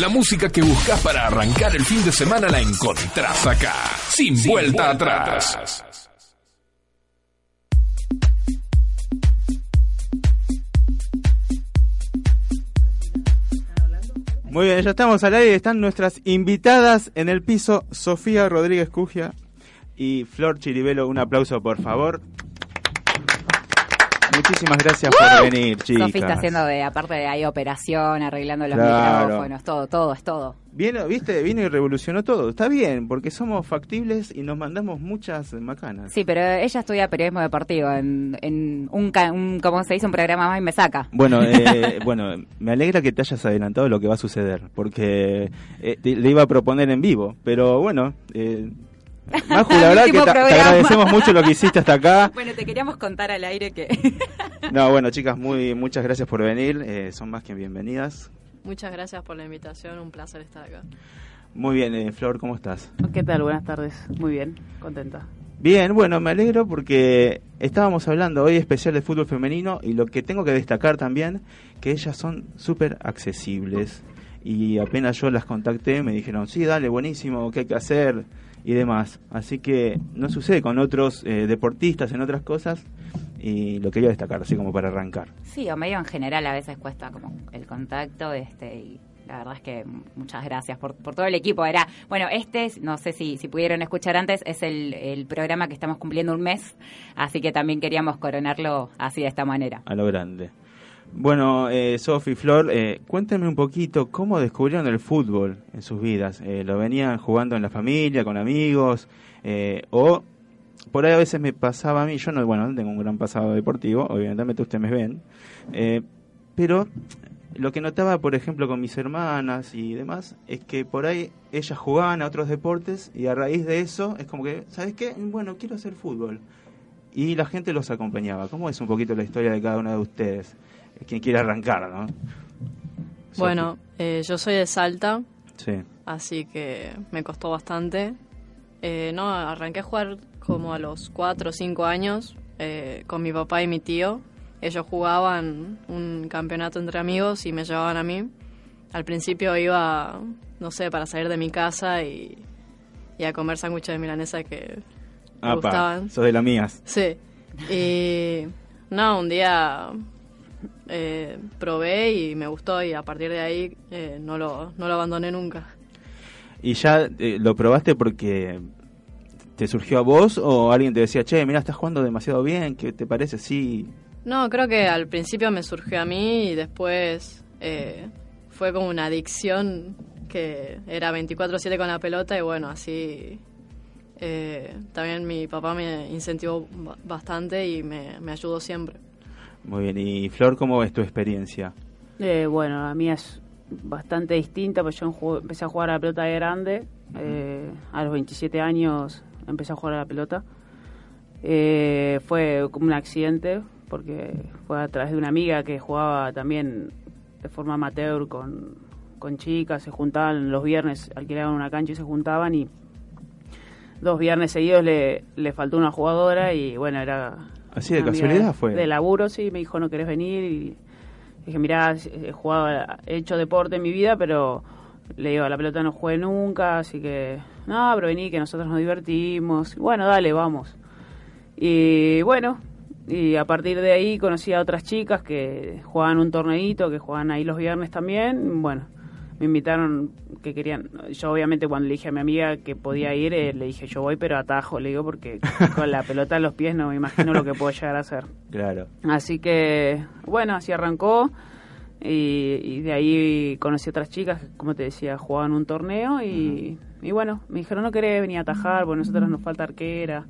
La música que buscas para arrancar el fin de semana la encontrás acá, sin, vuelta, atrás. Muy bien, ya estamos al aire. Están nuestras invitadas en el piso, Sofía Rodríguez Cugia y Flor Chiribelo. Un aplauso, por favor. Muchísimas gracias por venir, chicas. Sofi está haciendo de, aparte de ahí operación, arreglando los Claro. micrófonos, todo, todo, es todo. Vino, viste, vino y revolucionó todo. Está bien, porque somos factibles y nos mandamos muchas macanas. Sí, pero ella estudia periodismo deportivo en, en un, ca- un, ¿cómo se dice? Un programa más y me saca. Bueno, eh, bueno, me alegra que te hayas adelantado lo que va a suceder, porque eh, te- le iba a proponer en vivo, pero bueno, eh, Maju, la verdad que te, agradecemos mucho lo que hiciste hasta acá. Bueno, te queríamos contar al aire que... No, bueno, chicas, muy muchas gracias por venir, eh, son más que bienvenidas. Muchas gracias por la invitación, un placer estar acá. Muy bien, eh, Flor, ¿cómo estás? ¿Qué tal? Buenas tardes. Muy bien, contenta. Bien, bueno, me alegro porque estábamos hablando hoy especial de fútbol femenino y lo que tengo que destacar también, que ellas son súper accesibles y apenas yo las contacté me dijeron, sí, dale, buenísimo, ¿qué hay que hacer? y demás. Así que no sucede con otros eh, deportistas en otras cosas y lo quería destacar, así como para arrancar. Sí, o medio en general a veces cuesta como el contacto, este, y la verdad es que muchas gracias por, por todo el equipo. Era, bueno, este, es- no sé si, si pudieron escuchar antes, es el, el programa que estamos cumpliendo un mes, así que también queríamos coronarlo así de esta manera. A lo grande. Bueno, eh, Sofi, Flor, eh, cuéntenme un poquito cómo descubrieron el fútbol en sus vidas. Eh, ¿Lo venían jugando en la familia, con amigos? Eh, ¿O por ahí a veces me pasaba a mí? Yo no, bueno, no tengo un gran pasado deportivo, obviamente ustedes me ven. eh, pero lo que notaba, por ejemplo, con mis hermanas y demás, es que por ahí ellas jugaban a otros deportes y a raíz de eso es como que, ¿sabes qué? Bueno, quiero hacer fútbol. Y la gente los acompañaba. ¿Cómo es un poquito la historia de cada uno de ustedes? Quien quiere arrancar, ¿no? Bueno, eh, yo soy de Salta, Sí. así que me costó bastante. Eh, no, arranqué a jugar como a los 4 o 5 años eh, con mi papá y mi tío. Ellos jugaban un campeonato entre amigos y me llevaban a mí. Al principio iba, no sé, para salir de mi casa y, y a comer sándwiches de milanesa que me Apa, gustaban. sos de las mías. Sí. Y no, un día eh, probé y me gustó y a partir de ahí eh, no, lo, no lo abandoné nunca. ¿Y ya eh, lo probaste porque te surgió a vos o alguien te decía, che, mira, estás jugando demasiado bien, ¿qué te parece? Sí. No, creo que al principio me surgió a mí y después eh, fue como una adicción que era 24/7 con la pelota y bueno, así eh, también mi papá me incentivó ba- bastante y me, me ayudó siempre. Muy bien. ¿Y Flor, cómo es tu experiencia? Eh, bueno, la mía es bastante distinta, pues yo empecé a jugar a la pelota de grande. eh, a los 27 años empecé a jugar a la pelota. Eh, fue como un accidente, porque fue a través de una amiga que jugaba también de forma amateur con, con chicas, se juntaban los viernes, alquilaban una cancha y se juntaban y dos viernes seguidos le, le faltó una jugadora y bueno, era... Así de amiga casualidad fue. De laburo, sí, me dijo, ¿no querés venir? Y dije, mirá, he jugado, he hecho deporte en mi vida, pero le digo, a la pelota no jugué nunca, así que, no, pero vení, que nosotros nos divertimos. Bueno, dale, vamos. Y bueno, y a partir de ahí conocí a otras chicas que jugaban un torneito, que jugaban ahí los viernes también. Bueno, me invitaron, que querían. Yo, obviamente, cuando le dije a mi amiga que podía ir, eh, le dije, yo voy, pero atajo, le digo, porque con la pelota en los pies no me imagino lo que puedo llegar a hacer. Claro. Así que, bueno, así arrancó. Y, y de ahí conocí otras chicas que, como te decía, jugaban un torneo. Y, y bueno, me dijeron, no querés venir a atajar, porque a nosotros nos falta arquera.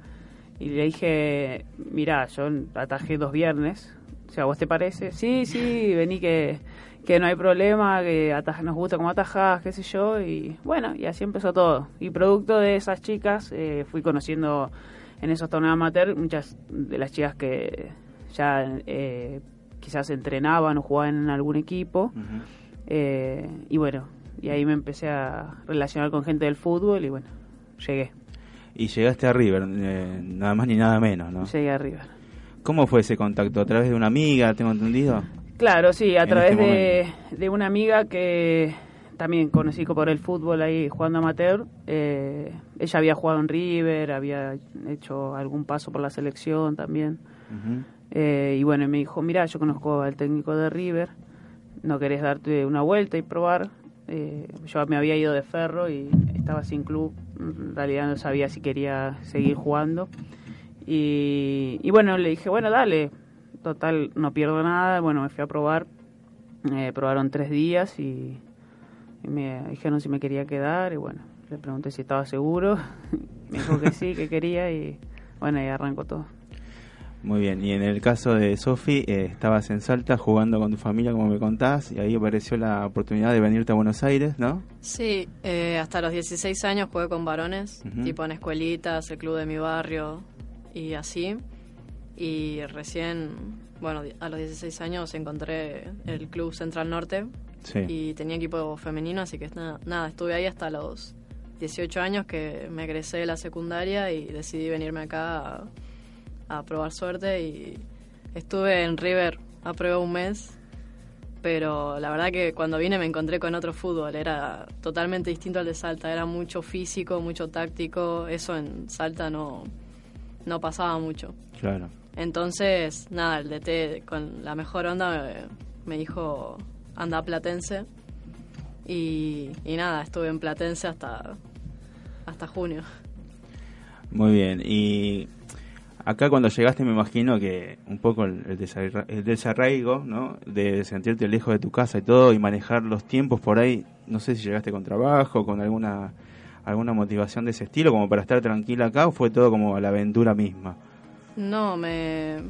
Y le dije, mirá, yo atajé dos viernes. O sea, ¿vos te parece? Sí, sí, vení que, que no hay problema, que ataj- nos gusta cómo atajás, qué sé yo. Y bueno, y así empezó todo. Y producto de esas chicas, eh, fui conociendo en esos torneos amateur muchas de las chicas que ya eh, quizás entrenaban o jugaban en algún equipo. Eh, y bueno, y ahí me empecé a relacionar con gente del fútbol y bueno, llegué, Y llegaste a River, eh, nada más ni nada menos, ¿no? llegué arriba. ¿Cómo fue ese contacto? ¿A través de una amiga, tengo entendido? Claro, sí, a En través este de, de una amiga que también conocí por el fútbol ahí jugando amateur. Eh, ella había jugado en River, había hecho algún paso por la selección también. Eh, y bueno, me dijo, mira, yo conozco al técnico de River, ¿no querés darte una vuelta y probar? Eh, yo me había ido de ferro y estaba sin club, en realidad no sabía si quería seguir jugando. Y, y bueno, le dije, bueno, dale, total, no pierdo nada. Bueno, me fui a probar, probaron tres días y y me dijeron si me quería quedar y bueno, le pregunté si estaba seguro, me dijo que sí, que quería y bueno, y arrancó todo. Muy bien, y en el caso de Sofi, eh, estabas en Salta jugando con tu familia, como me contás, y ahí apareció la oportunidad de venirte a Buenos Aires, ¿no? Sí, eh, hasta los 16 años jugué con varones, tipo en escuelitas, el club de mi barrio y así. Y recién, bueno, a los 16 años encontré el Club Central Norte, y tenía equipo femenino, así que nada, estuve ahí hasta los 18 años que me egresé de la secundaria y decidí venirme acá a, probar suerte y estuve en River a prueba un mes, pero la verdad que cuando vine me encontré con otro fútbol, era totalmente distinto al de Salta, era mucho físico, mucho táctico, eso en Salta no, no pasaba mucho. Claro. Entonces, nada, el DT con la mejor onda me dijo anda Platense. Y, nada, estuve en Platense hasta, hasta junio. Muy bien, y acá cuando llegaste me imagino que un poco el, el, desarraigo, ¿no? De sentirte lejos de tu casa y todo y manejar los tiempos por ahí, no sé si llegaste con trabajo, con alguna alguna motivación de ese estilo como para estar tranquila acá o fue todo como a la aventura misma. No, me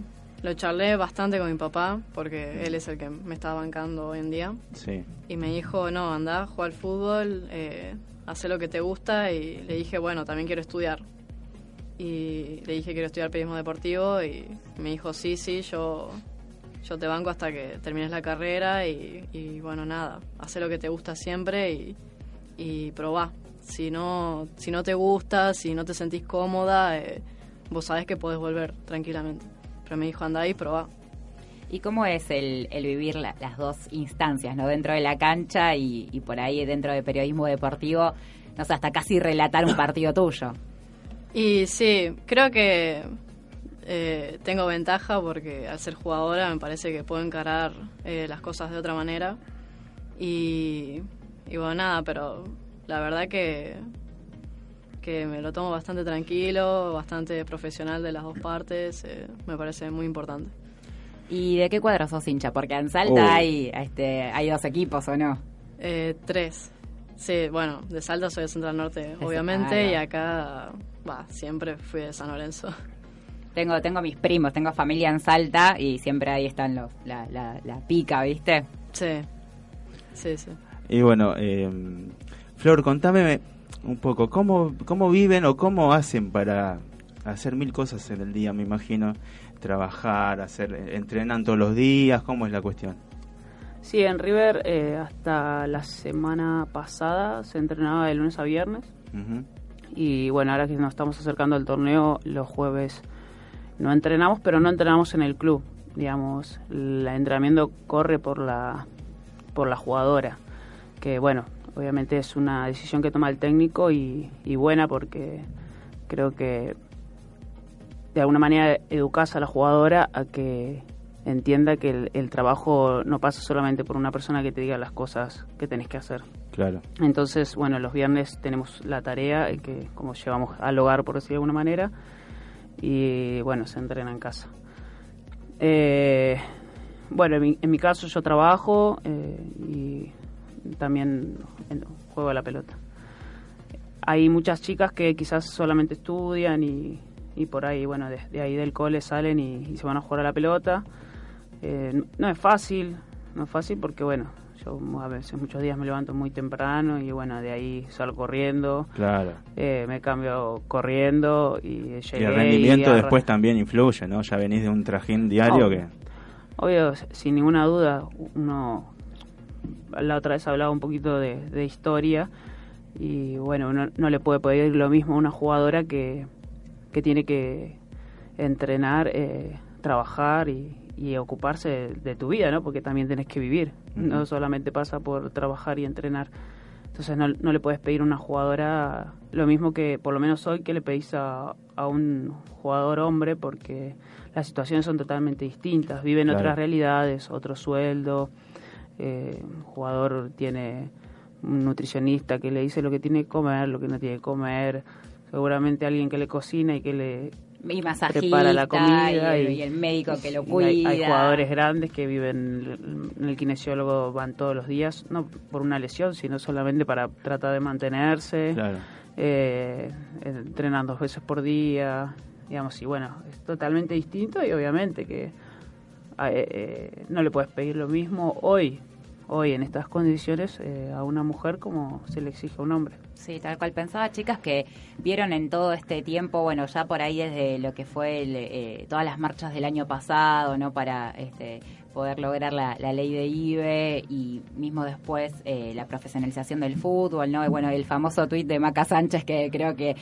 lo charlé bastante con mi papá, porque él es el que me está bancando hoy en día. Sí. Y me dijo, no, anda, juega al fútbol, eh, hace lo que te gusta. Y le dije, bueno, también quiero estudiar. Y le dije, quiero estudiar periodismo deportivo. Y me dijo, sí, sí, yo, yo te banco hasta que termines la carrera. Y, bueno, nada, hace lo que te gusta siempre y, y probá. Si no, si no te gusta, si no te sentís cómoda, eh, vos sabés que podés volver tranquilamente me dijo, anda ahí, probá. ¿Y cómo es el, vivir las dos instancias, ¿no? Dentro de la cancha y, por ahí dentro de periodismo deportivo, no sé, hasta casi relatar un partido tuyo? Y sí, creo que eh, tengo ventaja porque al ser jugadora me parece que puedo encarar eh, las cosas de otra manera. Y, y bueno, nada, pero la verdad que que me lo tomo bastante tranquilo, bastante profesional de las dos partes, eh, me parece muy importante. ¿Y de qué cuadro sos hincha? Porque en Salta oh. hay, este, hay dos equipos, ¿o no? Eh, tres. Sí, bueno, de Salta soy de Central Norte, obviamente, y acá, va, siempre fui de San Lorenzo. Tengo, tengo mis primos, tengo familia en Salta y siempre ahí están los, la, la, la pica, ¿viste? Sí, sí, sí. Y bueno, eh, Flor, contame un poco, ¿cómo, ¿cómo viven o cómo hacen para hacer mil cosas en el día, me imagino? Trabajar, hacer, entrenan todos los días, ¿cómo es la cuestión? Sí, en River eh, hasta la semana pasada se entrenaba de lunes a viernes. Y bueno, ahora que nos estamos acercando al torneo, los jueves no entrenamos, pero no entrenamos en el club. Digamos, el entrenamiento corre por la, por la jugadora. Que bueno, Obviamente es una decisión que toma el técnico y, buena porque creo que de alguna manera educas a la jugadora a que entienda que el, trabajo no pasa solamente por una persona que te diga las cosas que tenés que hacer. Claro. Entonces, bueno, los viernes tenemos la tarea que como llevamos al hogar, por decirlo de alguna manera, y bueno, se entrena en casa. Eh, bueno, en mi, caso yo trabajo eh, y también juego a la pelota. Hay muchas chicas que quizás solamente estudian y, y por ahí, bueno, de, ahí del cole salen y, se van a jugar a la pelota. Eh, no es fácil, no es fácil porque, bueno, yo a veces muchos días me levanto muy temprano y, bueno, de ahí salgo corriendo. Claro. Eh, me cambio corriendo y llegué. Y el rendimiento después también influye, ¿no? Ya venís de un trajín diario que... Obvio, sin ninguna duda, uno la otra vez hablaba un poquito de, historia y bueno, uno no le puede pedir lo mismo a una jugadora que, que tiene que entrenar, eh, trabajar y, ocuparse de, tu vida, ¿no? Porque también tienes que vivir, no solamente pasa por trabajar y entrenar. Entonces no, no le puedes pedir a una jugadora lo mismo que, por lo menos hoy, que le pedís a, a un jugador hombre, porque las situaciones son totalmente distintas. Viven Claro. otras realidades, otro sueldo. Eh, un jugador tiene un nutricionista que le dice lo que tiene que comer, lo que no tiene que comer. Seguramente alguien que le cocina y que le Y masajista, prepara la comida. y, el, y, y el médico que lo cuida. hay, hay jugadores grandes que viven en el kinesiólogo, van todos los días, no por una lesión, sino solamente para tratar de mantenerse. Claro. eh, entrenan dos veces por día, digamos, y bueno, es totalmente distinto y obviamente que eh, eh, no le puedes pedir lo mismo hoy, hoy en estas condiciones eh, a una mujer como se le exige a un hombre. Sí, tal cual. Pensaba, chicas, que vieron en todo este tiempo, bueno, ya por ahí desde lo que fue el, eh, todas las marchas del año pasado, ¿no? Para este, poder lograr la, ley de IBE y mismo después eh, la profesionalización del fútbol, ¿no? Y bueno, el famoso tuit de Maca Sánchez que creo que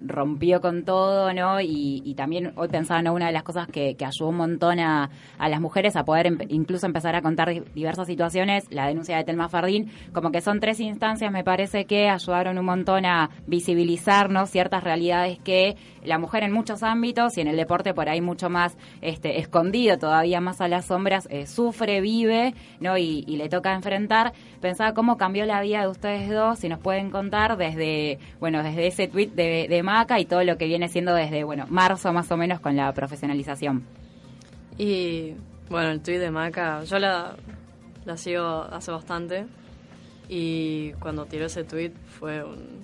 rompió con todo, ¿no? Y, también hoy pensaba, ¿no? Una de las cosas que, que ayudó un montón a, las mujeres a poder incluso empezar a contar di- diversas situaciones, la denuncia de Telma Fardín, como que son tres instancias, me parece que ayudaron un montón a visibilizarnos ciertas realidades que la mujer en muchos ámbitos y en el deporte por ahí mucho más este, escondido, todavía más a las sombras, eh, sufre, vive, ¿no? Y, le toca enfrentar. Pensaba cómo cambió la vida de ustedes dos, si nos pueden contar desde, bueno, desde ese tweet de, de Maca y todo lo que viene siendo desde, bueno, marzo más o menos con la profesionalización. Y bueno, el tweet de Maca, yo la, la sigo hace bastante. Y cuando tiró ese tweet fue un.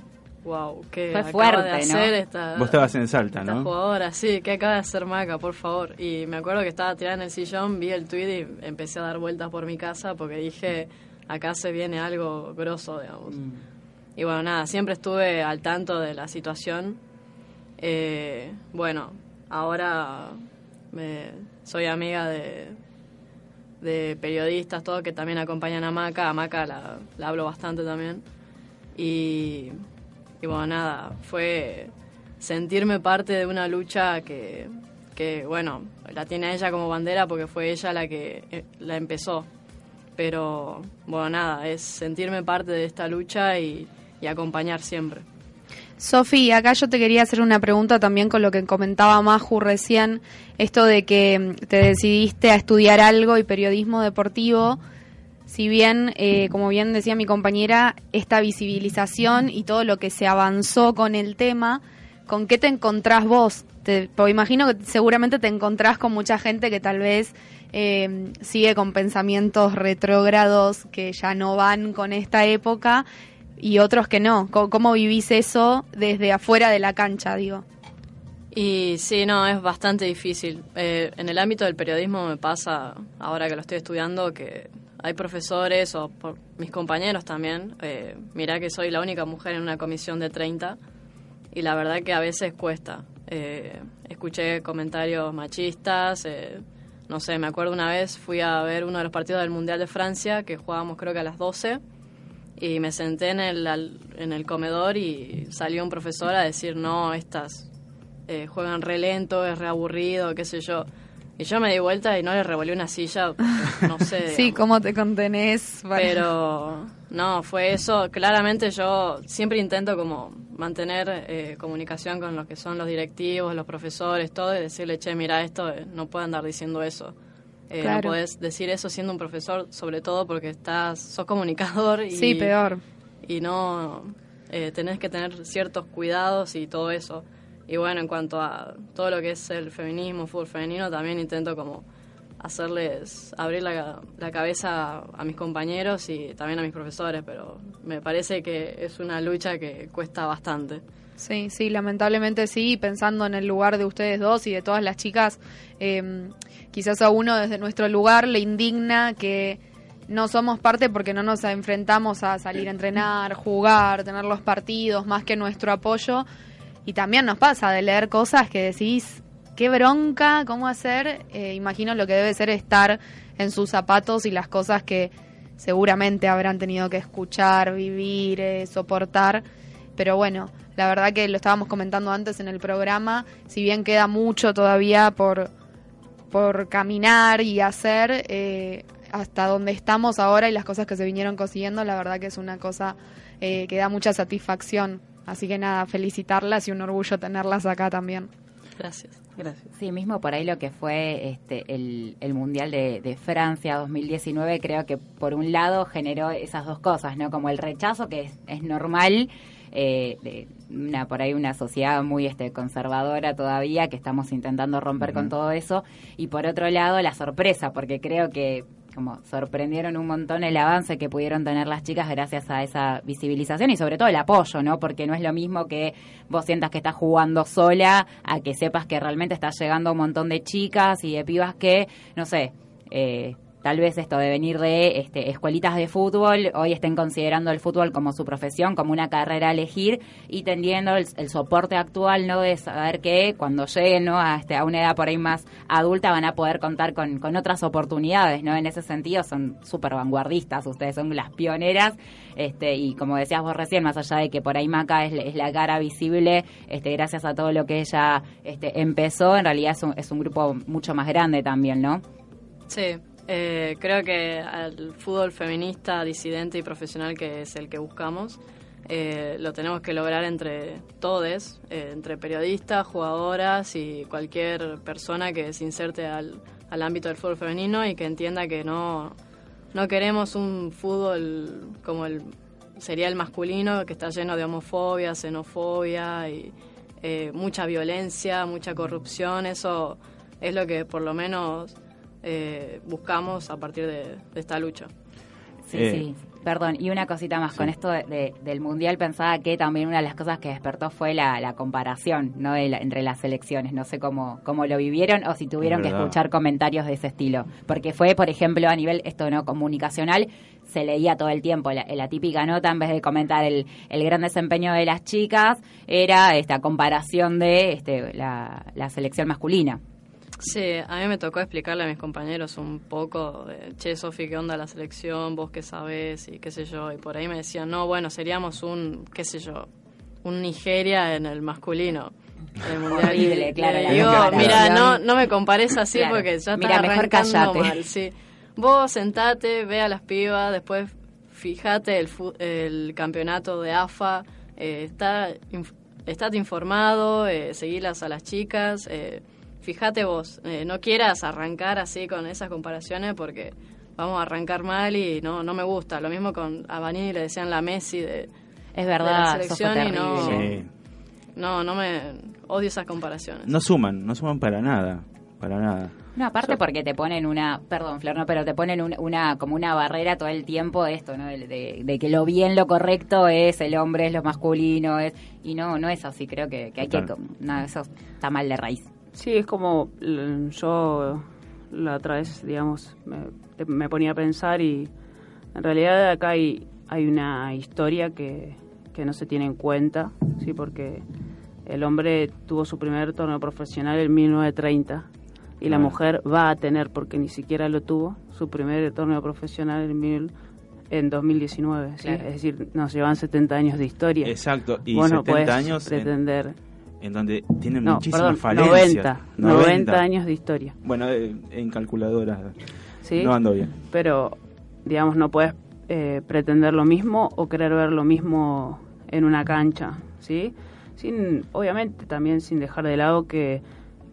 ¡Wow! ¿Qué Fue acaba fuerte, de ¿no? hacer esta, Vos estabas en Salta, esta ¿no? jugadora? Sí, ¿qué acaba de hacer Maca, por favor? Y me acuerdo que estaba tirada en el sillón, vi el tweet y empecé a dar vueltas por mi casa porque dije, acá se viene algo grosso, digamos. Y bueno, nada, siempre estuve al tanto de la situación. Eh, bueno, ahora me, soy amiga de, de periodistas, todo, que también acompañan a Maca. A Maca la, la hablo bastante también. Y, y bueno, nada, fue sentirme parte de una lucha que, que, bueno, la tiene ella como bandera porque fue ella la que eh, la empezó. Pero, bueno, nada, es sentirme parte de esta lucha y, y acompañar siempre. Sofi, acá yo te quería hacer una pregunta también con lo que comentaba Maju recién, esto de que mm, te decidiste a estudiar algo y periodismo deportivo, si bien, eh, como bien decía mi compañera, esta visibilización y todo lo que se avanzó con el tema, ¿con qué te encontrás vos? Te, pues imagino que seguramente te encontrás con mucha gente que tal vez eh, sigue con pensamientos retrógrados que ya no van con esta época y otros que no. ¿Cómo, vivís eso desde afuera de la cancha, digo? Y sí, no, es bastante difícil. Eh, en el ámbito del periodismo me pasa, ahora que lo estoy estudiando, que hay profesores o por mis compañeros también. Eh, mirá que soy la única mujer en una comisión de 30 y la verdad que a veces cuesta. Eh, escuché comentarios machistas, eh, no sé, me acuerdo una vez fui a ver uno de los partidos del Mundial de Francia que jugábamos creo que a las 12 y me senté en el, en el comedor y salió un profesor a decir, no, estas eh, juegan re lento, es re aburrido, qué sé yo. Y yo me di vuelta y no le revolví una silla, no sé. Sí, digamos. ¿cómo te contenés? para- Pero no, fue eso. Claramente yo siempre intento como mantener eh, comunicación con los que son los directivos, los profesores, todo, y decirle, che, mira, esto eh, no puede andar diciendo eso. Eh, Claro. No podés decir eso siendo un profesor, sobre todo porque estás, sos comunicador y, Sí, peor. y no eh, tenés que tener ciertos cuidados y todo eso. Y bueno, en cuanto a todo lo que es el feminismo, fútbol femenino, también intento como hacerles abrir la, cabeza a mis compañeros y también a mis profesores, pero me parece que es una lucha que cuesta bastante. Sí, sí, lamentablemente sí, pensando en el lugar de ustedes dos y de todas las chicas, eh, quizás a uno desde nuestro lugar le indigna que no somos parte porque no nos enfrentamos a salir a entrenar, jugar, tener los partidos, más que nuestro apoyo. Y también nos pasa de leer cosas que decís, qué bronca, cómo hacer. Eh, imagino lo que debe ser estar en sus zapatos y las cosas que seguramente habrán tenido que escuchar, vivir, eh, soportar. Pero bueno, la verdad que lo estábamos comentando antes en el programa, si bien queda mucho todavía por, por caminar y hacer, eh, hasta donde estamos ahora y las cosas que se vinieron consiguiendo, la verdad que es una cosa eh, que da mucha satisfacción. Así que nada, felicitarlas y un orgullo tenerlas acá también. Gracias. Gracias. Sí, mismo por ahí lo que fue este, el, el Mundial de, de Francia 2019, creo que por un lado generó esas dos cosas, ¿no? Como el rechazo, que es, es normal, eh, de una, por ahí una sociedad muy este, conservadora todavía, que estamos intentando romper con todo eso, y por otro lado la sorpresa, porque creo que como sorprendieron un montón el avance que pudieron tener las chicas gracias a esa visibilización y sobre todo el apoyo, ¿no? Porque no es lo mismo que vos sientas que estás jugando sola a que sepas que realmente estás llegando un montón de chicas y de pibas que, no sé, eh, tal vez esto de venir de este, escuelitas de fútbol, hoy estén considerando el fútbol como su profesión, como una carrera a elegir y tendiendo el, soporte actual, ¿no? De saber que cuando lleguen, ¿no? A, este, a una edad por ahí más adulta van a poder contar con, con otras oportunidades, ¿no? En ese sentido son súper vanguardistas, ustedes son las pioneras este, y como decías vos recién, más allá de que por ahí Maca es, es la cara visible, este, gracias a todo lo que ella este, empezó, en realidad es un, es un grupo mucho más grande también, ¿no? Sí, eh, creo que al fútbol feminista, disidente y profesional, que es el que buscamos, eh, lo tenemos que lograr entre todes, eh, entre periodistas, jugadoras y cualquier persona que se inserte al, al ámbito del fútbol femenino y que entienda que no, no queremos un fútbol como el sería el masculino, que está lleno de homofobia, xenofobia y eh, mucha violencia, mucha corrupción. Eso es lo que por lo menos eh, buscamos a partir de, de esta lucha. Sí, Eh, sí. Perdón, y una cosita más, con esto de- de- del Mundial pensaba que también una de las cosas que despertó fue la, la comparación ¿no? de la- entre las selecciones. No sé cómo, cómo lo vivieron o si tuvieron Es que escuchar comentarios de ese estilo. Porque fue, por ejemplo, a nivel esto no comunicacional, se leía todo el tiempo. La, la típica nota, en vez de comentar el, el gran desempeño de las chicas, era esta comparación de este, la, la selección masculina. Sí, a mí me tocó explicarle a mis compañeros un poco de, che, Sofi, ¿qué onda la selección? ¿Vos qué sabés? Y qué sé yo. Y por ahí me decían, no, bueno, seríamos un, qué sé yo, un Nigeria en el masculino. del mundial. Horrible, Y claro, la digo, mira, no, no me compares así Claro. porque ya Mira, estás mejor callate. mal. Sí. Vos sentate, ve a las pibas, después fíjate el, el campeonato de AFA, eh, está, inf- estate informado, eh, seguilas a las chicas, eh, fíjate vos, eh, no quieras arrancar así con esas comparaciones porque vamos a arrancar mal y no, no me gusta. Lo mismo con a Vanini le decían la Messi de, Es de la verdad, eso fue selección y no. Sí. no, no me odio esas comparaciones. No suman, no suman para nada, para nada. No, aparte porque te ponen una, perdón, Flor, no, pero te ponen un- una como una barrera todo el tiempo de esto, ¿no? De, de- de que lo bien, lo correcto es el hombre, es lo masculino, es y no, no es así. Creo que, que hay que, Total. no, eso está mal de raíz. Sí, es como l- yo la otra vez, digamos, me, me ponía a pensar y en realidad acá hay, hay una historia que, que no se tiene en cuenta, sí, porque el hombre tuvo su primer torneo profesional en 1930 y la Ah. mujer va a tener, porque ni siquiera lo tuvo, su primer torneo profesional en, mil, en 2019. ¿sí? Claro. Es decir, nos llevan 70 años de historia. Exacto, y Vos no 70 podés años en, pretender... en donde tienen No, muchísimas perdón, falencias. 90, 90 años de historia. Bueno, eh, en calculadora ¿sí? no ando bien. Pero, digamos, no puedes eh, pretender lo mismo o querer ver lo mismo en una cancha, ¿sí? Sin, obviamente, también sin dejar de lado que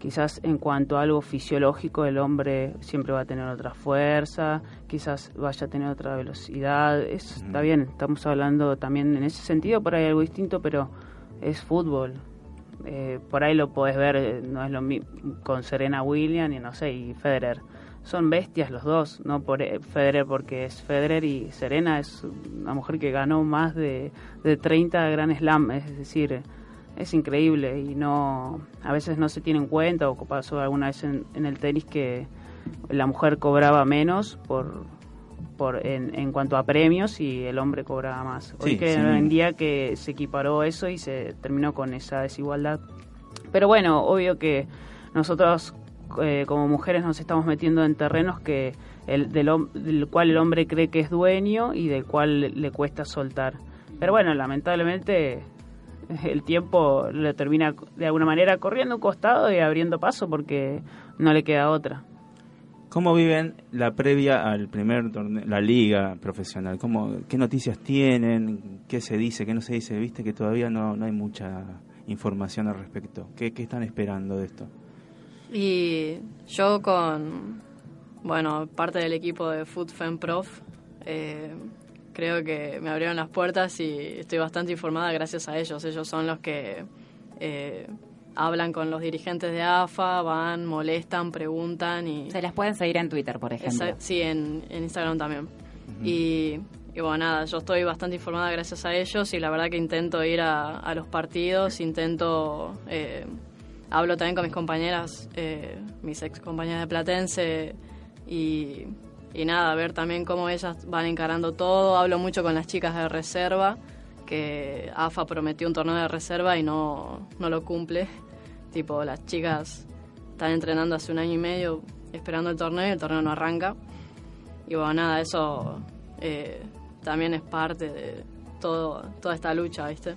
quizás en cuanto a algo fisiológico el hombre siempre va a tener otra fuerza, quizás vaya a tener otra velocidad, eso está bien, estamos hablando también en ese sentido, por ahí algo distinto, pero es fútbol, eh, por ahí lo podés ver, eh, no es lo con Serena Williams y no sé, y Federer. Son bestias los dos, no por eh, Federer porque es Federer y Serena es una mujer que ganó más de, de 30 Grand Slam, es decir, es increíble y no a veces no se tiene en cuenta o pasó alguna vez en, en el tenis que la mujer cobraba menos por por en, en cuanto a premios y el hombre cobraba más. Hoy Sí, que sí. en día que se equiparó eso y se terminó con esa desigualdad. Pero bueno, obvio que nosotros eh, como mujeres nos estamos metiendo en terrenos que el, del, cual el hombre cree que es dueño y del cual le, le cuesta soltar. Pero bueno, lamentablemente el tiempo le termina de alguna manera corriendo un costado y abriendo paso porque no le queda otra. ¿Cómo viven la previa al primer torneo, la liga profesional? ¿Cómo, ¿Qué noticias tienen? ¿Qué se dice? ¿Qué no se dice? Viste que todavía no, no hay mucha información al respecto. ¿Qué, ¿Qué están esperando de esto? Y yo con, bueno, parte del equipo de FoodFem Prof, eh, creo que me abrieron las puertas y estoy bastante informada gracias a ellos. Ellos son los que eh, hablan con los dirigentes de AFA, van, molestan, preguntan y... Se las pueden seguir en Twitter, por ejemplo. Esa- sí, en, en Instagram también. y, y bueno, nada, yo estoy bastante informada gracias a ellos y la verdad que intento ir a, a los partidos, intento... eh, hablo también con mis compañeras, eh, mis ex compañeras de Platense y, y nada, ver también cómo ellas van encarando todo. Hablo mucho con las chicas de reserva, que AFA prometió un torneo de reserva y no, no lo cumple. Tipo, las chicas están entrenando hace un año y medio esperando el torneo y el torneo no arranca. Y bueno, nada, eso eh, también es parte de todo, toda esta lucha, ¿viste?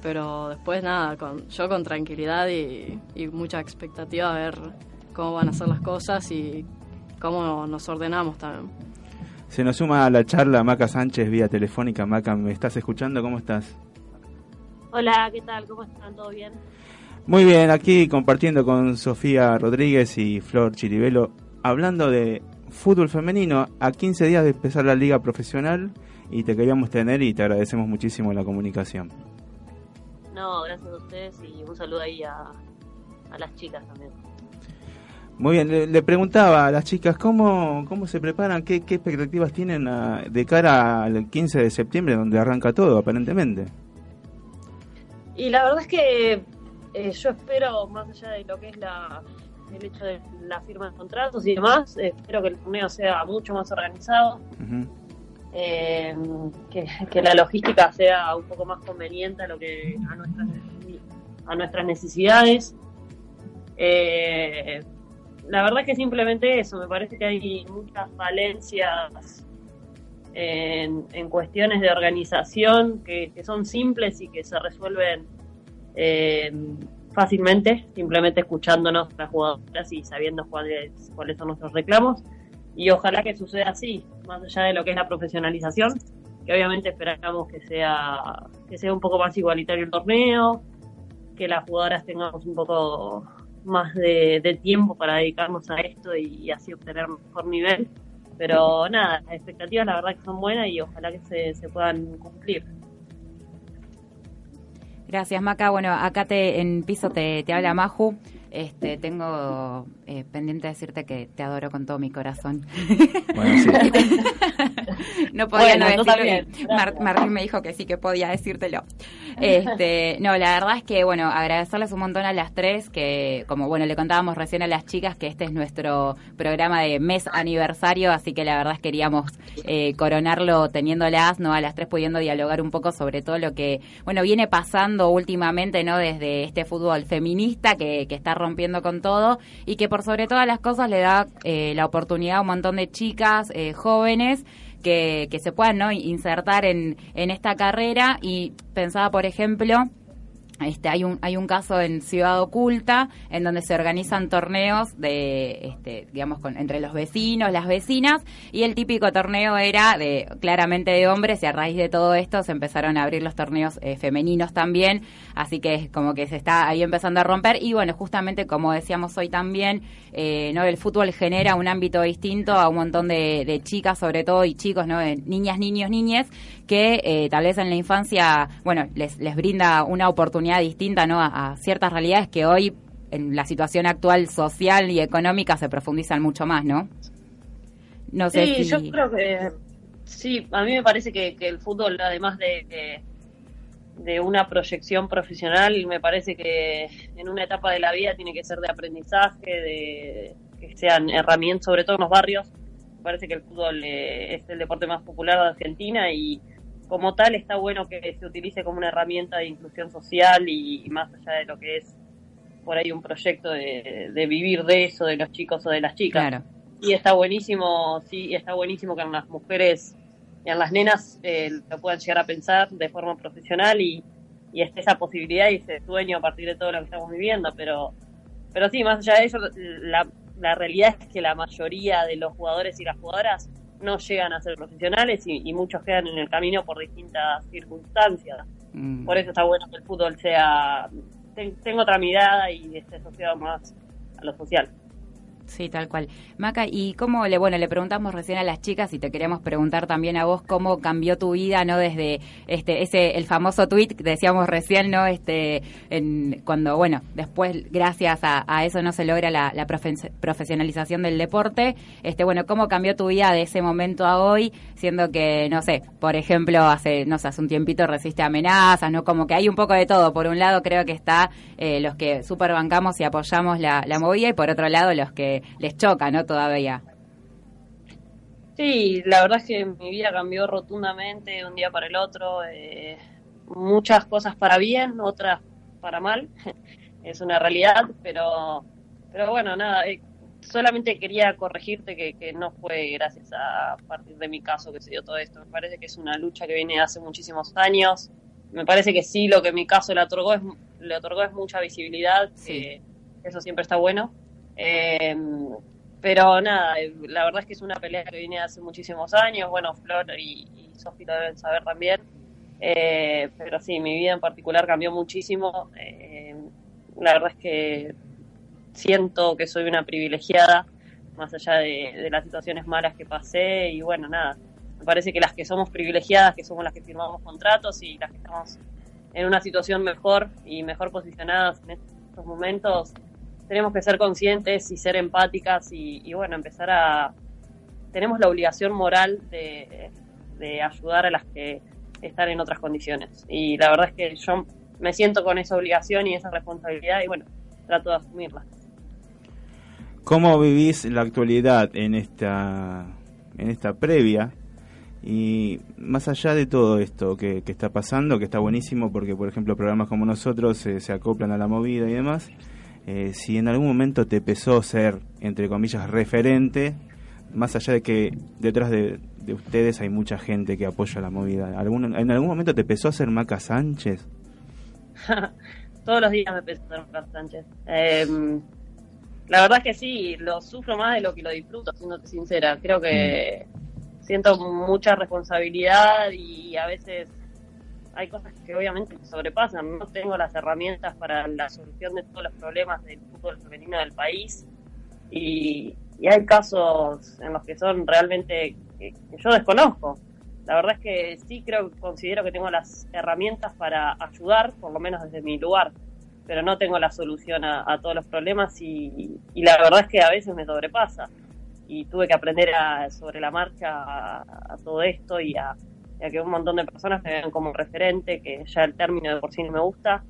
Pero después nada, con, yo con tranquilidad y, y mucha expectativa a ver cómo van a ser las cosas y cómo nos ordenamos también. Se nos suma a la charla Maca Sánchez vía telefónica. Maca, ¿me estás escuchando? ¿Cómo estás? Hola, ¿qué tal? ¿Cómo están? ¿Todo bien? Muy bien, aquí compartiendo con Sofía Rodríguez y Flor Chiribelo, hablando de fútbol femenino a 15 días de empezar la liga profesional y te queríamos tener y te agradecemos muchísimo la comunicación. No, gracias a ustedes y un saludo ahí a, a las chicas también. Muy bien, le, le preguntaba a las chicas cómo, cómo se preparan, qué, qué expectativas tienen a- de cara al 15 de septiembre, donde arranca todo, aparentemente. Y la verdad es que eh, yo espero, más allá de lo que es la, el hecho de la firma de contratos y demás, eh, espero que el torneo sea mucho más organizado, eh, que, que la logística sea un poco más conveniente a lo que a nuestras, a nuestras necesidades. Eh, la verdad que simplemente eso, me parece que hay muchas falencias en, cuestiones de organización que, son simples y que se resuelven eh, fácilmente, simplemente escuchándonos las jugadoras y sabiendo cuáles, cuáles son nuestros reclamos. Y ojalá que suceda así, más allá de lo que es la profesionalización, que obviamente esperamos que sea, que sea un poco más igualitario el torneo, que las jugadoras tengamos un poco más de, tiempo para dedicarnos a esto y, así obtener mejor nivel. Pero nada, las expectativas la verdad que son buenas y ojalá que se, se puedan cumplir. Gracias, Maca. Bueno, acá te, en piso te, te habla Maju. Este, tengo eh, pendiente decirte que te adoro con todo mi corazón. Bueno, sí. no podía Bueno, no decirlo. Martín me dijo que sí que podía decírtelo. Este, no, la verdad es que, bueno, agradecerles un montón a las tres, que como, bueno, le contábamos recién a las chicas que este es nuestro programa de mes aniversario, así que la verdad es que queríamos eh, coronarlo teniéndolas, ¿no? A las tres pudiendo dialogar un poco sobre todo lo que, bueno, viene pasando últimamente, ¿no? Desde este fútbol feminista que, que está rompiendo con todo y que por sobre todas las cosas le da eh, la oportunidad a un montón de chicas eh, jóvenes que, que se puedan ¿no? insertar en, en esta carrera y pensaba, por ejemplo, este, hay un hay un caso en Ciudad Oculta en donde se organizan torneos de este, digamos con, entre los vecinos las vecinas y el típico torneo era de claramente de hombres y a raíz de todo esto se empezaron a abrir los torneos eh, femeninos también así que es como que se está ahí empezando a romper y bueno justamente como decíamos hoy también eh, no el fútbol genera un ámbito distinto a un montón de, chicas sobre todo y chicos no de niñas niños niñes que eh, tal vez en la infancia bueno les les brinda una oportunidad distinta ¿no? a, a ciertas realidades que hoy en la situación actual social y económica se profundizan mucho más, ¿no? No sé Sí, si... yo creo que sí, a mí me parece que, que el fútbol, además de, de, de una proyección profesional, me parece que en una etapa de la vida tiene que ser de aprendizaje, de que sean herramientas, sobre todo en los barrios. Me parece que el fútbol eh, es el deporte más popular de Argentina y como tal está bueno que se utilice como una herramienta de inclusión social y, y más allá de lo que es por ahí un proyecto de, de vivir de eso, de los chicos o de las chicas. Claro. Y está buenísimo, sí, está buenísimo que en las mujeres y en las nenas eh, lo puedan llegar a pensar de forma profesional y, y esté esa posibilidad y ese sueño a partir de todo lo que estamos viviendo. Pero, pero sí, más allá de eso, la, la realidad es que la mayoría de los jugadores y las jugadoras no llegan a ser profesionales y, muchos quedan en el camino por distintas circunstancias. Mm. Por eso está bueno que el fútbol sea, tenga otra mirada y esté asociado más a lo social. Sí, tal cual. Maca, y cómo le, bueno, le preguntamos recién a las chicas y te queremos preguntar también a vos cómo cambió tu vida, ¿no? Desde este, ese, el famoso tweet que decíamos recién, ¿no? Este, en, cuando, bueno, después, gracias a, eso no se logra la, profesionalización del deporte. Este, bueno, cómo cambió tu vida de ese momento a hoy, siendo que, no sé, por ejemplo, hace, no sé, hace un tiempito resiste amenazas, ¿no? Como que hay un poco de todo. Por un lado, creo que está eh, los que super bancamos y apoyamos la movida y por otro lado, los que les choca, ¿no? Todavía. Sí, la verdad es que mi vida cambió rotundamente de un día para el otro. Eh, muchas cosas para bien, otras para mal. es una realidad, pero, pero bueno, nada. Eh, solamente quería corregirte que, que, no fue gracias a partir de mi caso que se dio todo esto. Me parece que es una lucha que viene hace muchísimos años. Me parece que sí, lo que mi caso le otorgó es, le otorgó es mucha visibilidad. Sí. eso siempre está bueno. Eh, pero nada, eh, la verdad es que es una pelea que viene hace muchísimos años. Bueno, Flor y, y Sofi lo deben saber también. Eh, pero sí, mi vida en particular cambió muchísimo. Eh, la verdad es que siento que soy una privilegiada, más allá de, de, las situaciones malas que pasé. Y bueno, nada, me parece que las que somos privilegiadas, que somos las que firmamos contratos y las que estamos en una situación mejor y mejor posicionadas en estos momentos, tenemos que ser conscientes y ser empáticas y, bueno, empezar a... Tenemos la obligación moral de, ayudar a las que están en otras condiciones. Y la verdad es que yo me siento con esa obligación y esa responsabilidad y bueno, trato de asumirla. ¿Cómo vivís la actualidad en esta, en esta previa? Y más allá de todo esto que, está pasando, que está buenísimo porque, por ejemplo, programas como nosotros se acoplan a la movida y demás, eh, si en algún momento te pesó ser, entre comillas, referente, más allá de que detrás de, ustedes hay mucha gente que apoya la movida, ¿algún, ¿en algún momento te pesó ser Maca Sánchez? Todos los días me pesó ser Maca Sánchez. Em, la verdad es que sí, lo sufro más de lo que lo disfruto, siéndote sincera. Creo que mm. siento mucha responsabilidad y a veces hay cosas que obviamente me sobrepasan. No tengo las herramientas para la solución de todos los problemas del fútbol femenino del país. Y, hay casos en los que son realmente que, yo desconozco. La verdad es que sí creo, considero que tengo las herramientas para ayudar, por lo menos desde mi lugar, pero no tengo la solución a, todos los problemas y, la verdad es que a veces me sobrepasa. Y tuve que aprender sobre la marcha a todo esto y a, que un montón de personas me ven como referente, que ya el término de por sí no me gusta,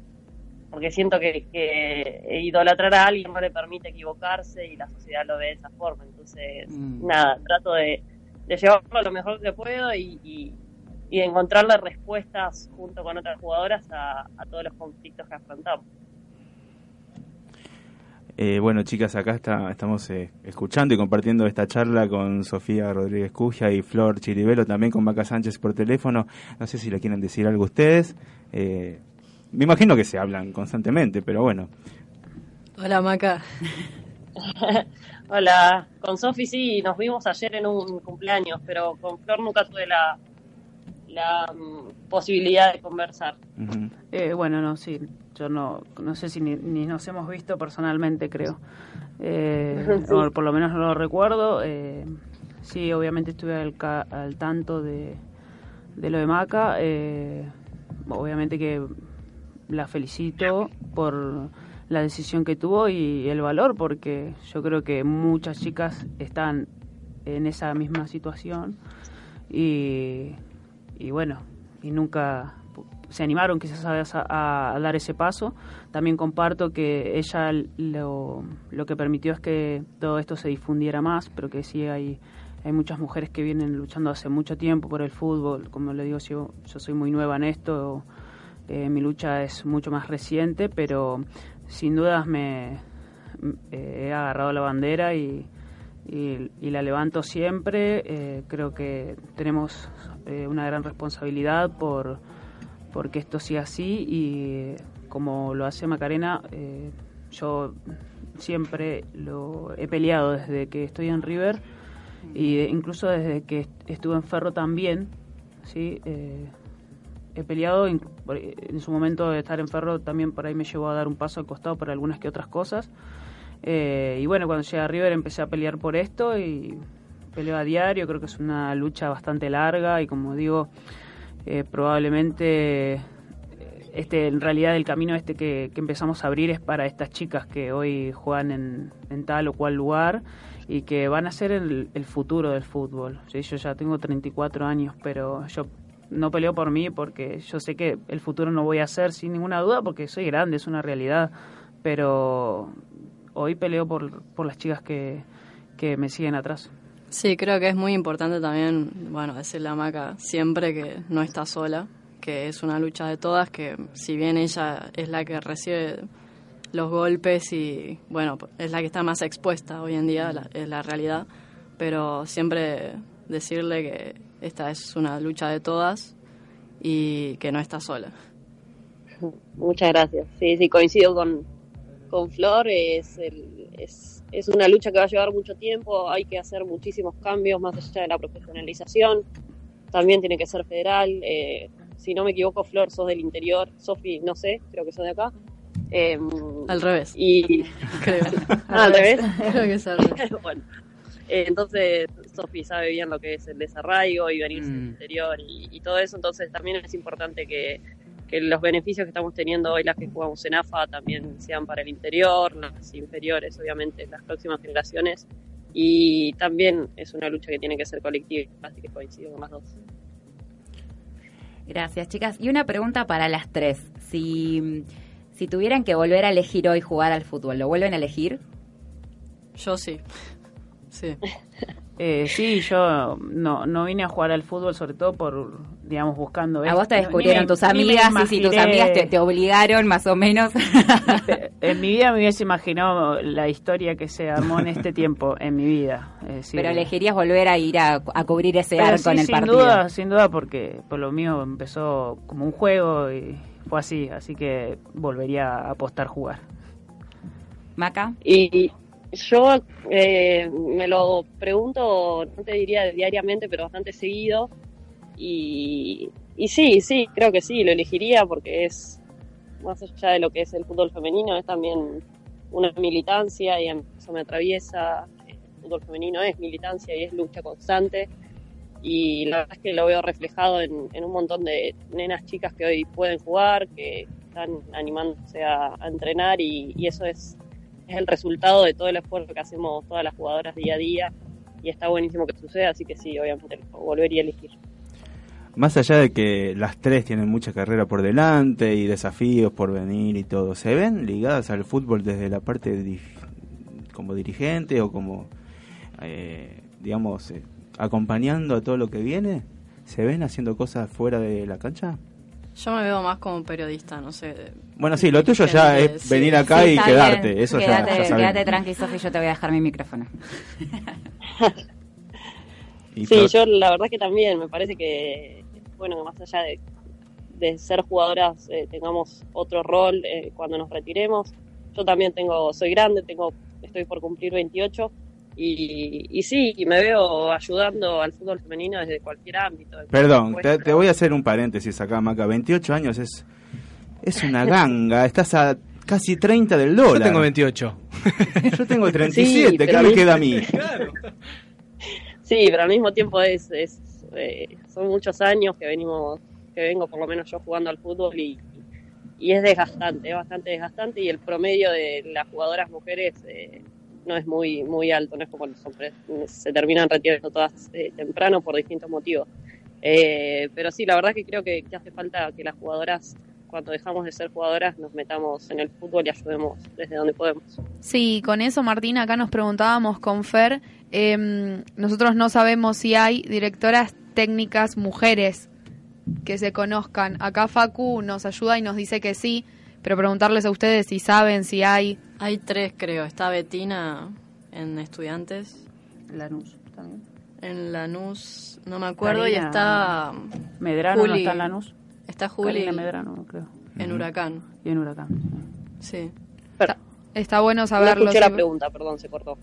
porque siento que, que idolatrar a alguien no le permite equivocarse y la sociedad lo ve de esa forma. Entonces, mm. nada, trato de, de, llevarlo lo mejor que puedo y, y, y encontrarle respuestas junto con otras jugadoras a todos los conflictos que afrontamos. Eh, bueno, chicas, acá está, estamos eh, escuchando y compartiendo esta charla con Sofía Rodríguez Cuja y Flor Chiribelo, también con Maca Sánchez por teléfono. No sé si le quieren decir algo ustedes. Eh, me imagino que se hablan constantemente, pero bueno. Hola, Maca. Hola, con Sofi sí, nos vimos ayer en un cumpleaños, pero con Flor nunca tuve la, la mm, posibilidad de conversar. bueno, no, sí, yo no, no sé si ni, nos hemos visto personalmente, creo. Eh, por lo menos no lo recuerdo. Eh, sí, obviamente estuve al, al tanto de, de, lo de Maca. Eh, obviamente que la felicito por la decisión que tuvo y el valor, porque yo creo que muchas chicas están en esa misma situación y, y bueno, y nunca se animaron quizás a, dar ese paso. También comparto que ella lo, lo, que permitió es que todo esto se difundiera más, pero que sí hay, hay muchas mujeres que vienen luchando hace mucho tiempo por el fútbol. Como le digo, yo, yo soy muy nueva en esto, eh, mi lucha es mucho más reciente, pero sin dudas me eh, he agarrado la bandera y, la levanto siempre. Eh, creo que tenemos una gran responsabilidad por porque esto sea así y como lo hace Macarena, eh, yo siempre lo he peleado desde que estoy en River y incluso desde que estuve en Ferro también, ¿sí? Eh, he peleado, en, su momento de estar en Ferro también por ahí me llevó a dar un paso al costado por algunas que otras cosas. Eh, y bueno, cuando llegué a River empecé a pelear por esto y peleo a diario, creo que es una lucha bastante larga y como digo, eh, probablemente este en realidad el camino este que, empezamos a abrir es para estas chicas que hoy juegan en, tal o cual lugar y que van a ser el, futuro del fútbol. Yo ya tengo 34 años, pero yo no peleo por mí porque yo sé que el futuro no voy a ser sin ninguna duda porque soy grande, es una realidad, pero hoy peleo por, las chicas que me siguen atrás. Sí, creo que es muy importante también, bueno, decirle a Maca siempre que no está sola, que es una lucha de todas, que si bien ella es la que recibe los golpes y, bueno, es la que está más expuesta hoy en día, es la realidad, pero siempre decirle que esta es una lucha de todas y que no está sola. Muchas gracias. Sí, sí, coincido con, con Flor, es, es, es una lucha que va a llevar mucho tiempo, hay que hacer muchísimos cambios más allá de la profesionalización, también tiene que ser federal. Eh, si no me equivoco, Flor, sos del interior, Sofi, no sé, creo que sos de acá. Em, al revés. Y creo. Ah, al revés. creo que es al revés. bueno, eh, entonces Sofi sabe bien lo que es el desarraigo y venirse del mm. interior y, todo eso, entonces también es importante que, que los beneficios que estamos teniendo hoy las que jugamos en AFA también sean para el interior, las inferiores, obviamente, las próximas generaciones. Y también es una lucha que tiene que ser colectiva, así que coincido con las dos. Gracias, chicas. Y una pregunta para las tres. Si, si tuvieran que volver a elegir hoy jugar al fútbol, ¿lo vuelven a elegir? Yo sí. Sí. Eh, sí, yo no, no vine a jugar al fútbol sobre todo por, digamos, buscando... A vos te descubrieron tus amigas y si tus amigas te, te, obligaron más o menos. en mi vida me hubiese imaginado la historia que se armó en este tiempo, en mi vida. Pero elegirías volver a ir a, cubrir ese arco en el sin partido. Duda, sin duda, porque por lo mío empezó como un juego y fue así, así que volvería a apostar jugar. Maca. Y yo eh, me lo pregunto, no te diría diariamente, pero bastante seguido. Y, sí, sí, creo que sí, lo elegiría porque es, más allá de lo que es el fútbol femenino, es también una militancia y eso me atraviesa. El fútbol femenino es militancia y es lucha constante. Y la verdad es que lo veo reflejado en, un montón de nenas chicas que hoy pueden jugar, que están animándose a, entrenar y, eso es es el resultado de todo el esfuerzo que hacemos todas las jugadoras día a día y está buenísimo que suceda, así que sí, obviamente volvería a elegir. Más allá de que las tres tienen mucha carrera por delante y desafíos por venir y todo, ¿se ven ligadas al fútbol desde la parte como dirigente o como, eh, digamos, eh, acompañando a todo lo que viene? ¿Se ven haciendo cosas fuera de la cancha? Yo me veo más como periodista, no sé. Bueno, sí, lo tuyo ya es venir acá y quedarte. Eso quédate, ya, quédate tranqui, Sofi, yo te voy a dejar mi micrófono. sí, yo la verdad que también me parece que, bueno, más allá de, ser jugadoras, eh, tengamos otro rol eh, cuando nos retiremos. Yo también tengo, soy grande, tengo, estoy por cumplir 28 y, y sí, me veo ayudando al fútbol femenino desde cualquier ámbito. Perdón, te, voy a hacer un paréntesis acá, Maca. 28 años es, es una ganga. Estás a casi 30 del dólar. Yo tengo 28. Yo tengo 37, sí, claro, queda a mí. Sí, pero al mismo tiempo es, es eh, son muchos años que venimos, que vengo por lo menos yo jugando al fútbol y, y es desgastante, es bastante desgastante y el promedio de las jugadoras mujeres eh, no es muy, muy alto, no es como los hombres, se terminan retirando todas eh, temprano por distintos motivos. Eh, pero sí, la verdad que creo que, hace falta que las jugadoras cuando dejamos de ser jugadoras nos metamos en el fútbol y ayudemos desde donde podemos. Sí, con eso Martina, acá nos preguntábamos con Fer, em, nosotros no sabemos si hay directoras técnicas mujeres que se conozcan. Acá Facu nos ayuda y nos dice que sí, pero preguntarles a ustedes si saben, si hay. Hay tres, creo. Está Betina en Estudiantes. Lanús también. En Lanús, no me acuerdo, y está. Medrano no está en Lanús. Está Juli. Medrano, creo. En Huracán. Y en Huracán. Sí. Está bueno No saberlo. escuché la pregunta, perdón, se cortó.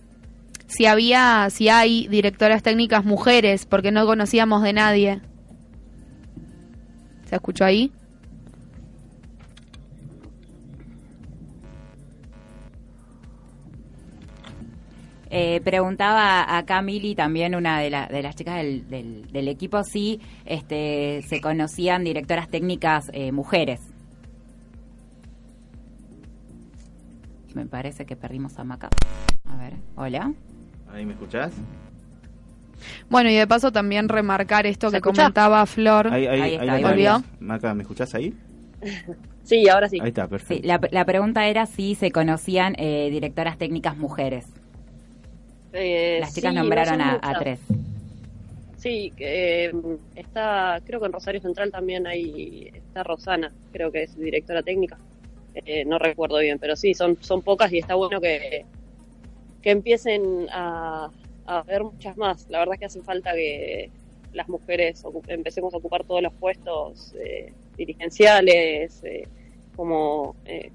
Si había, si hay directoras técnicas mujeres, porque no conocíamos de nadie. ¿Se escuchó ahí? Eh, preguntaba acá Mili, también una de, la- de las chicas del, del- equipo, si este, se conocían directoras técnicas eh, mujeres. Me parece que perdimos a Maca. A ver, hola. ¿Ahí me escuchás? Bueno, y de paso también remarcar esto ¿Se que escucha? comentaba Flor. Ahí, ahí, Ahí está, la ahí volvió. tenés. Maca, ¿me escuchás ahí? Sí, ahora sí. Ahí está, Sí, perfecto. la, la pregunta era si se conocían eh, directoras técnicas mujeres. Eh, Las chicas sí, no nombraron a, tres. Sí, que, eh, está, creo que en Rosario Central también hay, está Rosana, creo que es directora técnica. Eh, no recuerdo bien, pero sí, son, son pocas y está bueno que, que empiecen a, a ver muchas más. La verdad es que hace falta que las mujeres empecemos a ocupar todos los puestos eh, dirigenciales, eh, como eh,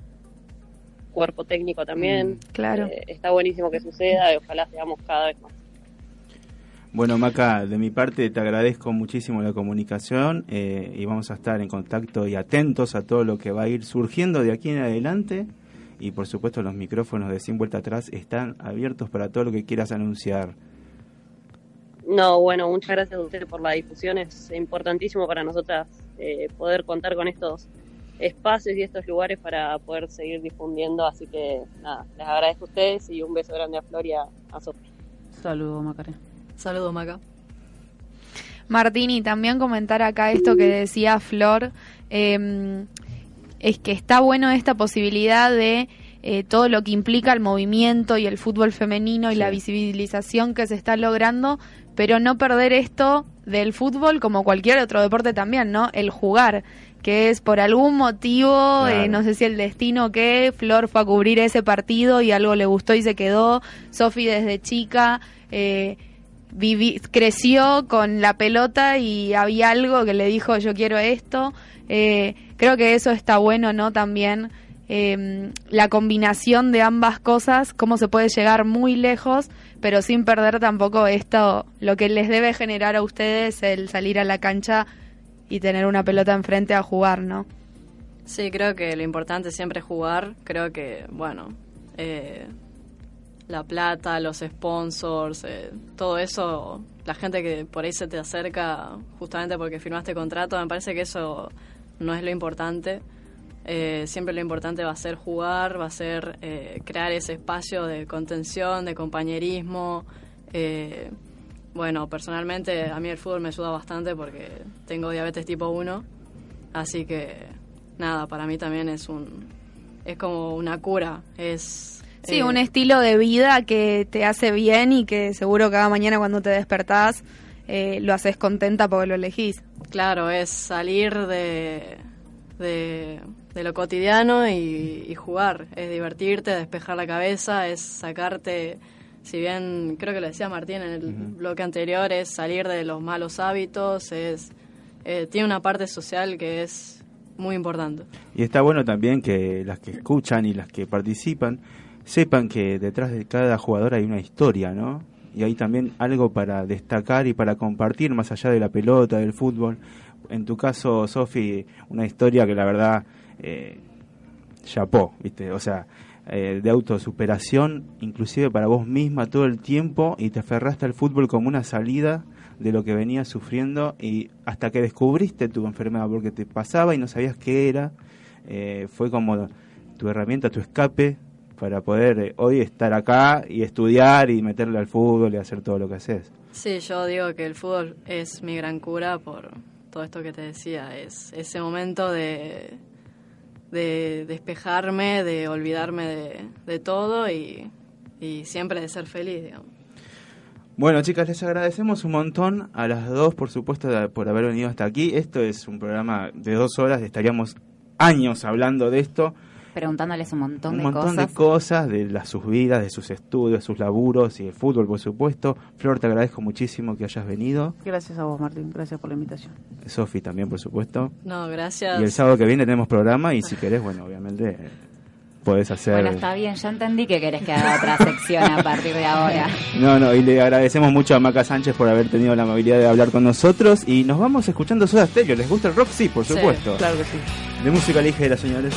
cuerpo técnico también. Mm, claro. Eh, está buenísimo que suceda y ojalá seamos cada vez más. Bueno, Maca, de mi parte te agradezco muchísimo la comunicación eh, y vamos a estar en contacto y atentos a todo lo que va a ir surgiendo de aquí en adelante. Y por supuesto los micrófonos de Sin Vuelta Atrás están abiertos para todo lo que quieras anunciar. No, bueno, muchas gracias a ustedes por la difusión. Es importantísimo para nosotras eh, poder contar con estos espacios y estos lugares para poder seguir difundiendo. Así que nada, les agradezco a ustedes y un beso grande a Flor y a, a Sofía. Saludos, Macarena. Saludos, Maca. Martín, y también comentar acá esto que decía Flor, eh, es que está bueno esta posibilidad de eh, todo lo que implica el movimiento y el fútbol femenino y Sí. la visibilización que se está logrando, pero no perder esto del fútbol como cualquier otro deporte también, ¿no? El jugar, que es por algún motivo, eh, no sé si el destino que Flor fue a cubrir ese partido y algo le gustó y se quedó, Sofi desde chica, eh, viví, creció con la pelota y había algo que le dijo yo quiero esto. Eh, creo que eso está bueno, ¿no? También eh, la combinación de ambas cosas, cómo se puede llegar muy lejos, pero sin perder tampoco esto, lo que les debe generar a ustedes el salir a la cancha y tener una pelota enfrente a jugar, ¿no? Sí, creo que lo importante siempre es jugar. Creo que, bueno, eh, la plata, los sponsors, eh, todo eso, la gente que por ahí se te acerca justamente porque firmaste contrato, me parece que eso no es lo importante. Eh, siempre lo importante va a ser jugar, va a ser eh, crear ese espacio de contención, de compañerismo. eh, bueno, personalmente a mí el fútbol me ayuda bastante porque tengo diabetes tipo 1, así que nada, para mí también es un es como una cura, es Sí, un estilo de vida que te hace bien y que seguro cada mañana cuando te despertás lo haces contenta porque lo elegís. Claro, es salir de, de, de lo cotidiano y, y jugar, es divertirte, despejar la cabeza, es sacarte, si bien creo que lo decía Martín en el bloque anterior, es salir de los malos hábitos, es eh, tiene una parte social que es muy importante. Y está bueno también que las que escuchan y las que participan sepan que detrás de cada jugador hay una historia, ¿no? Y hay también algo para destacar y para compartir más allá de la pelota, del fútbol. En tu caso, Sofi, una historia que la verdad eh, chapó, ¿viste? O sea, eh, de autosuperación, inclusive para vos misma todo el tiempo y te aferraste al fútbol como una salida de lo que venías sufriendo y hasta que descubriste tu enfermedad porque te pasaba y no sabías qué era, eh, fue como tu herramienta, tu escape para poder eh, hoy estar acá y estudiar y meterle al fútbol y hacer todo lo que haces. Sí, yo digo que el fútbol es mi gran cura por todo esto que te decía, es ese momento de, de despejarme, de olvidarme de, de todo y, y siempre de ser feliz, digamos. Bueno, chicas, les agradecemos un montón a las dos, por supuesto, por haber venido hasta aquí. Esto es un programa de dos horas, estaríamos años hablando de esto. Preguntándoles un montón un de montón cosas. de cosas, de las, sus vidas, de sus estudios, sus laburos y el fútbol, por supuesto. Flor, te agradezco muchísimo que hayas venido. Gracias a vos, Martín. Gracias por la invitación. Sofi también, por supuesto. No, gracias. Y el sábado que viene tenemos programa y si querés, bueno, obviamente eh, podés hacer... Bueno, está bien, ya entendí que querés que haga otra sección a partir de ahora. No, no, y le agradecemos mucho a Maca Sánchez por haber tenido la amabilidad de hablar con nosotros y nos vamos escuchando Soda Stereo. ¿Les gusta el rock? Sí, por Sí, supuesto. Claro que sí. De música ligera, señores.